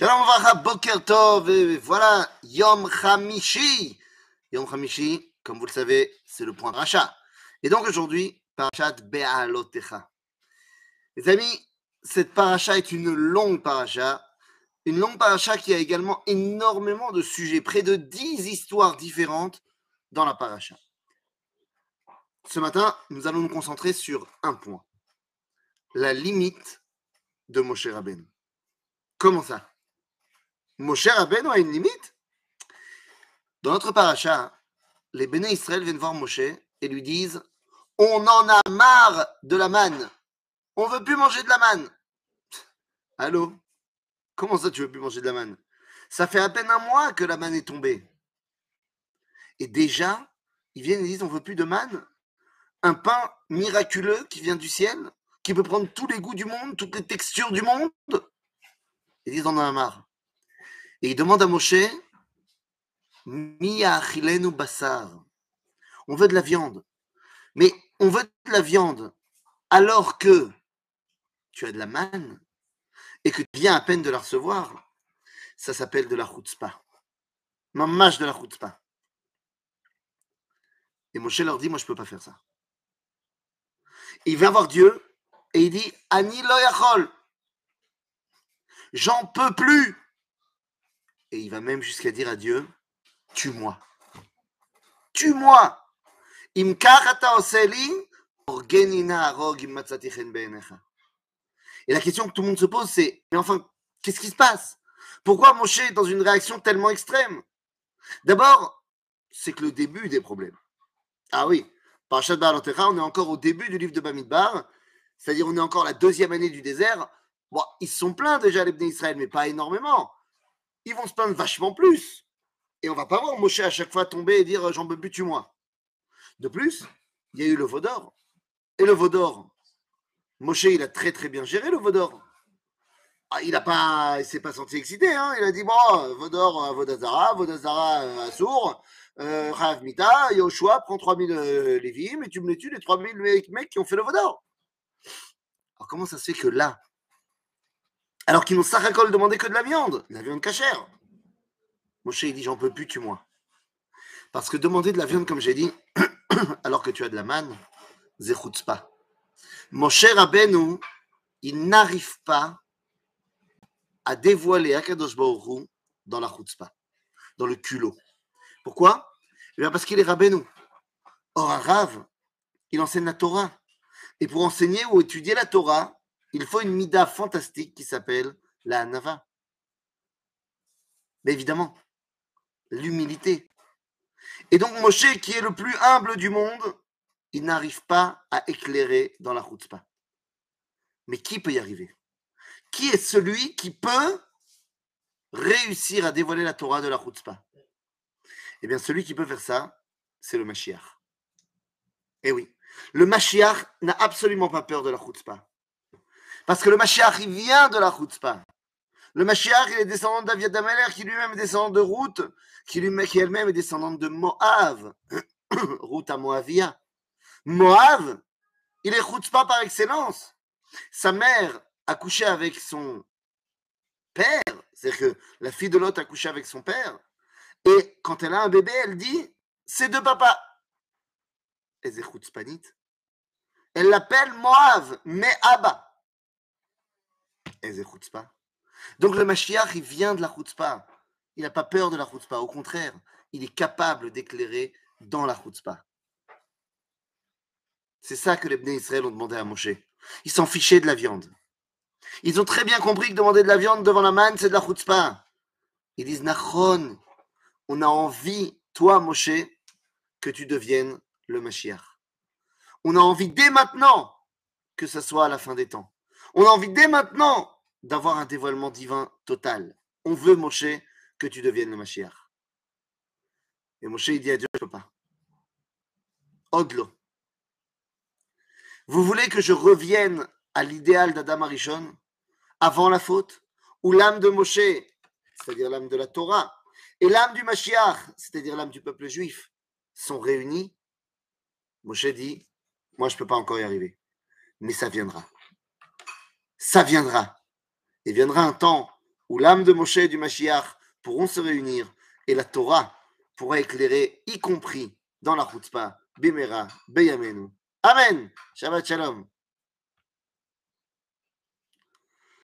Shalom Varacha, Boker Tov, et voilà, Yom Hamishi. Yom Hamishi, comme vous le savez, c'est le point de rachat. Et donc aujourd'hui, Parashat Be'alotecha. Les amis, cette paracha est une longue paracha, une longue paracha qui a également énormément de sujets, près de 10 histoires différentes dans la paracha. Ce matin, nous allons nous concentrer sur un point, la limite de Moshe Rabbeinu. Comment ça? Moshe Rabbeinu a une limite Dans notre paracha, les béné Israël viennent voir Moshe et lui disent On en a marre de la manne. On veut plus manger de la manne. Allô? Comment ça, tu veux plus manger de la manne? Ça fait à peine un mois que la manne est tombée. Et déjà, ils viennent et disent On veut plus de manne Un pain miraculeux qui vient du ciel, qui peut prendre tous les goûts du monde, toutes les textures du monde Ils disent On en a marre. Et il demande à Moshe, Mia basar. On veut de la viande. Mais on veut de la viande alors que tu as de la manne et que tu viens à peine de la recevoir. Ça s'appelle de la chutzpah. Mamash de la chutzpah. Et Moshe leur dit, moi je ne peux pas faire ça. il vient voir Dieu et il dit, Ani lo. J'en peux plus. Et il va même jusqu'à dire à Dieu, tue-moi. Tue-moi. Et la question que tout le monde se pose, c'est, mais enfin, qu'est-ce qui se passe? Pourquoi Moshe est dans une réaction tellement extrême? D'abord, c'est que le début des problèmes. Ah oui, Parashat Ba'alotecha, on est encore au début du livre de Bamidbar, c'est-à-dire on est encore la deuxième année du désert. Bon, ils sont pleins déjà les Israël, mais pas énormément ils vont se plaindre vachement plus. Et on va pas voir Moshe à chaque fois tomber et dire j'en peux plus, tue-moi. De plus, il y a eu le Vaudor. Et le Vaudor, Moshe, il a très très bien géré le Vaudor. Ah, il a pas, il s'est pas senti excité. Hein. Il a dit bon, Vaudor, Vodazara, Vodazara, euh, Assour, euh, Rav Mita, Yoshua, prends 3000 euh, Lévim et tu me les tues, les 3000 mecs qui ont fait le Vaudor. Alors comment ça se fait que là, alors qu'ils n'ont Saracol demandé que de la viande, la viande cachère. Moshe, il dit J'en peux plus, tue-moi. Parce que demander de la viande, comme j'ai dit, alors que tu as de la manne, zéchoute pas. Moshe Rabbeinu, il n'arrive pas à dévoiler Akadosh Baruch dans la chutzpah, dans le culot. Pourquoi? Eh bien Parce qu'il est Rabbeinu. Or, un Rav, il enseigne la Torah. Et pour enseigner ou étudier la Torah, il faut une mida fantastique qui s'appelle la Nava. Mais évidemment, l'humilité. Et donc Moshe, qui est le plus humble du monde, il n'arrive pas à éclairer dans la chutzpah. Mais qui peut y arriver? Qui est celui qui peut réussir à dévoiler la Torah de la chutzpah? Eh bien, celui qui peut faire ça, c'est le Mashiach. Eh oui, le Mashiach n'a absolument pas peur de la chutzpah. Parce que le Mashiach, il vient de la Chutzpah. Le Mashiach, il est descendant de David Ameler, qui lui-même est descendant de Ruth, qui, lui, qui elle-même est descendante de Moab. Ruth à Moavia. Moab, il est Chutzpah par excellence. Sa mère a couché avec son père, c'est-à-dire que la fille de Lot a couché avec son père, et quand elle a un bébé, elle dit c'est de papa. Et c'est Chutzpanite. Elle l'appelle Moab, mais. Donc le Mashiach, il vient de la chutzpah. Il n'a pas peur de la chutzpah. Au contraire, il est capable d'éclairer dans la chutzpah. C'est ça que les Bnei Israël ont demandé à Moshe. Ils s'en fichaient de la viande. Ils ont très bien compris que demander de la viande devant la manne, c'est de la chutzpah. Ils disent, Nachon, on a envie, toi, Moshe, que tu deviennes le Mashiach. On a envie dès maintenant que ce soit à la fin des temps. On a envie dès maintenant d'avoir un dévoilement divin total. On veut, Moshe, que tu deviennes le Mashiach. Et Moshe, il dit à Dieu, je ne peux pas. Odlo. Vous voulez que je revienne à l'idéal d'Adam Arishon avant la faute, où l'âme de Moshe, c'est-à-dire l'âme de la Torah, et l'âme du Mashiach, c'est-à-dire l'âme du peuple juif, sont réunies? Moshe dit, moi je ne peux pas encore y arriver, mais ça viendra ça viendra. Il viendra un temps où l'âme de Moshe et du Mashiach pourront se réunir et la Torah pourra éclairer, y compris dans la chutzpah, Bimera, Beyamenu. Amen. Shabbat Shalom.